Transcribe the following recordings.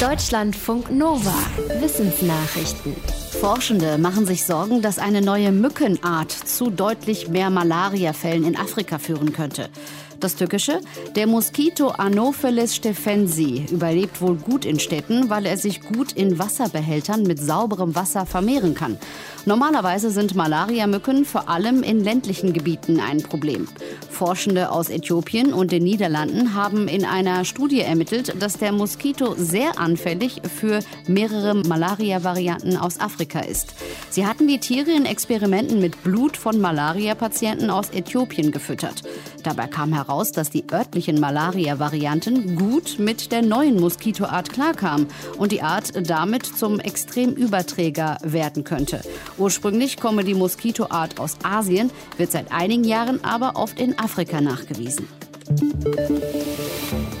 Deutschlandfunk Nova. Wissensnachrichten. Forschende machen sich Sorgen, dass eine neue Mückenart zu deutlich mehr Malariafällen in Afrika führen könnte. Das Tückische? Der Moskito Anopheles stephensi überlebt wohl gut in Städten, weil er sich gut in Wasserbehältern mit sauberem Wasser vermehren kann. Normalerweise sind Malariamücken vor allem in ländlichen Gebieten ein Problem. Forschende aus Äthiopien und den Niederlanden haben in einer Studie ermittelt, dass der Moskito sehr anfällig für mehrere Malaria-Varianten aus Afrika ist. Sie hatten die Tiere in Experimenten mit Blut von Malaria-Patienten aus Äthiopien gefüttert. Dabei kam heraus, dass die örtlichen Malaria-Varianten gut mit der neuen Moskitoart klarkamen und die Art damit zum Extremüberträger werden könnte. Ursprünglich komme die Moskitoart aus Asien, wird seit einigen Jahren aber oft in Afrika nachgewiesen.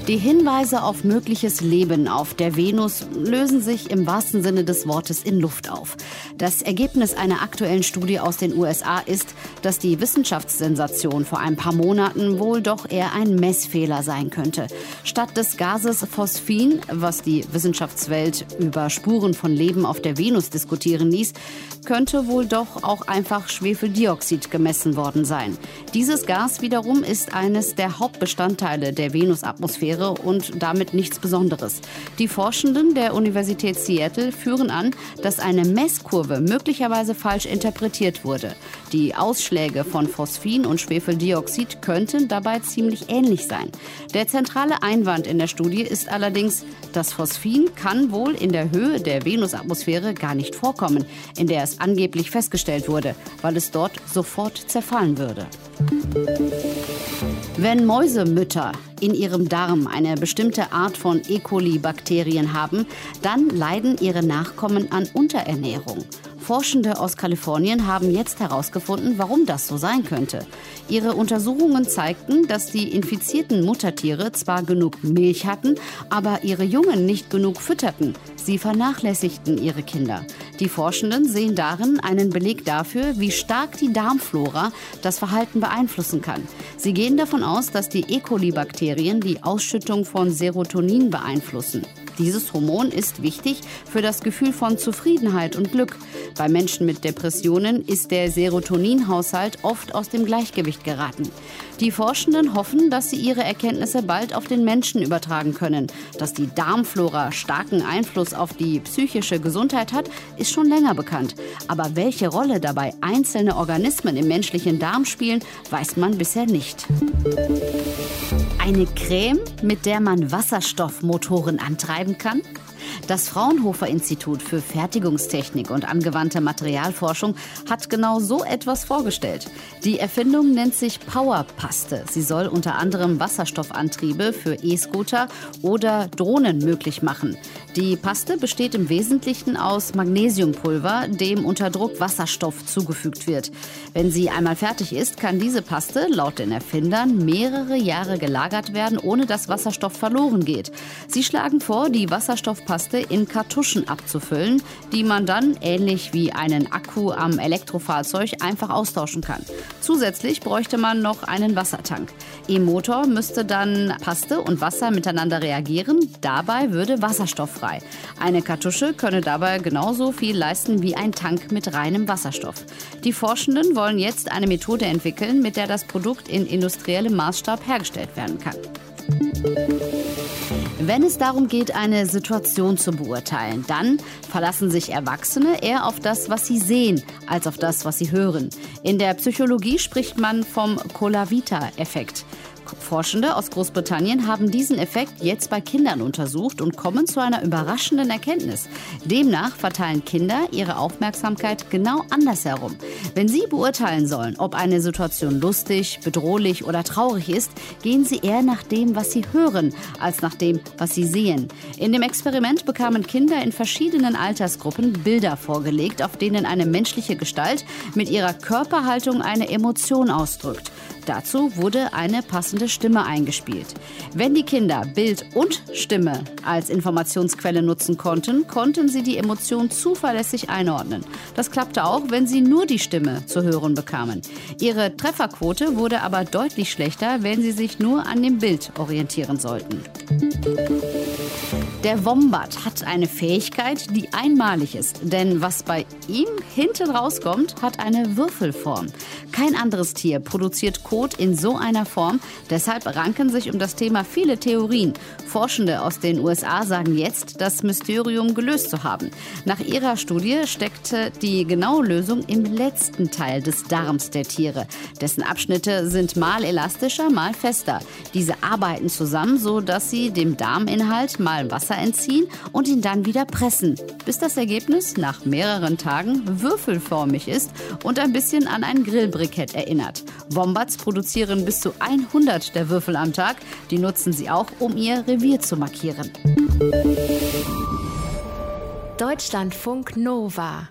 Die Hinweise auf mögliches Leben auf der Venus lösen sich im wahrsten Sinne des Wortes in Luft auf. Das Ergebnis einer aktuellen Studie aus den USA ist, dass die Wissenschaftssensation vor ein paar Monaten wohl doch eher ein Messfehler sein könnte. Statt des Gases Phosphin, was die Wissenschaftswelt über Spuren von Leben auf der Venus diskutieren ließ, könnte wohl doch auch einfach Schwefeldioxid gemessen worden sein. Dieses Gas wiederum ist eines der Hauptbestandteile der Venusatmosphäre wäre und damit nichts Besonderes. Die Forschenden der Universität Seattle führen an, dass eine Messkurve möglicherweise falsch interpretiert wurde. Die Ausschläge von Phosphin und Schwefeldioxid könnten dabei ziemlich ähnlich sein. Der zentrale Einwand in der Studie ist allerdings, das Phosphin kann wohl in der Höhe der Venusatmosphäre gar nicht vorkommen, in der es angeblich festgestellt wurde, weil es dort sofort zerfallen würde. Wenn Mäusemütter in ihrem Darm eine bestimmte Art von E. coli-Bakterien haben, dann leiden ihre Nachkommen an Unterernährung. Forschende aus Kalifornien haben jetzt herausgefunden, warum das so sein könnte. Ihre Untersuchungen zeigten, dass die infizierten Muttertiere zwar genug Milch hatten, aber ihre Jungen nicht genug fütterten. Sie vernachlässigten ihre Kinder. Die Forschenden sehen darin einen Beleg dafür, wie stark die Darmflora das Verhalten beeinflussen kann. Sie gehen davon aus, dass die E. coli-Bakterien die Ausschüttung von Serotonin beeinflussen. Dieses Hormon ist wichtig für das Gefühl von Zufriedenheit und Glück. Bei Menschen mit Depressionen ist der Serotoninhaushalt oft aus dem Gleichgewicht geraten. Die Forschenden hoffen, dass sie ihre Erkenntnisse bald auf den Menschen übertragen können. Dass die Darmflora starken Einfluss auf die psychische Gesundheit hat, ist schon länger bekannt. Aber welche Rolle dabei einzelne Organismen im menschlichen Darm spielen, weiß man bisher nicht. Eine Creme, mit der man Wasserstoffmotoren antreiben kann? Das Fraunhofer Institut für Fertigungstechnik und angewandte Materialforschung hat genau so etwas vorgestellt. Die Erfindung nennt sich Powerpaste. Sie soll unter anderem Wasserstoffantriebe für E-Scooter oder Drohnen möglich machen. Die Paste besteht im Wesentlichen aus Magnesiumpulver, dem unter Druck Wasserstoff zugefügt wird. Wenn sie einmal fertig ist, kann diese Paste laut den Erfindern mehrere Jahre gelagert werden, ohne dass Wasserstoff verloren geht. Sie schlagen vor, die Wasserstoffpaste Paste in Kartuschen abzufüllen, die man dann, ähnlich wie einen Akku am Elektrofahrzeug, einfach austauschen kann. Zusätzlich bräuchte man noch einen Wassertank. Im Motor müsste dann Paste und Wasser miteinander reagieren. Dabei würde Wasserstoff frei. Eine Kartusche könne dabei genauso viel leisten wie ein Tank mit reinem Wasserstoff. Die Forschenden wollen jetzt eine Methode entwickeln, mit der das Produkt in industriellem Maßstab hergestellt werden kann. Wenn es darum geht, eine Situation zu beurteilen, dann verlassen sich Erwachsene eher auf das, was sie sehen, als auf das, was sie hören. In der Psychologie spricht man vom Colavita-Effekt. Forschende aus Großbritannien haben diesen Effekt jetzt bei Kindern untersucht und kommen zu einer überraschenden Erkenntnis. Demnach verteilen Kinder ihre Aufmerksamkeit genau andersherum. Wenn sie beurteilen sollen, ob eine Situation lustig, bedrohlich oder traurig ist, gehen sie eher nach dem, was sie hören, als nach dem, was sie sehen. In dem Experiment bekamen Kinder in verschiedenen Altersgruppen Bilder vorgelegt, auf denen eine menschliche Gestalt mit ihrer Körperhaltung eine Emotion ausdrückt. Dazu wurde eine passende Stimme eingespielt. Wenn die Kinder Bild und Stimme als Informationsquelle nutzen konnten, konnten sie die Emotion zuverlässig einordnen. Das klappte auch, wenn sie nur die Stimme zu hören bekamen. Ihre Trefferquote wurde aber deutlich schlechter, wenn sie sich nur an dem Bild orientieren sollten. Der Wombat hat eine Fähigkeit, die einmalig ist. Denn was bei ihm hinten rauskommt, hat eine Würfelform. Kein anderes Tier produziert Kot in so einer Form. Deshalb ranken sich um das Thema viele Theorien. Forschende aus den USA sagen jetzt, das Mysterium gelöst zu haben. Nach ihrer Studie steckte die genaue Lösung im letzten Teil des Darms der Tiere. Dessen Abschnitte sind mal elastischer, mal fester. Diese arbeiten zusammen, so dass sie dem Darminhalt mal Wasser entziehen und ihn dann wieder pressen, bis das Ergebnis nach mehreren Tagen würfelförmig ist und ein bisschen an ein Grillbrikett erinnert. Wombats produzieren bis zu 100 der Würfel am Tag. Die nutzen sie auch, um ihr Revier zu markieren. Deutschlandfunk Nova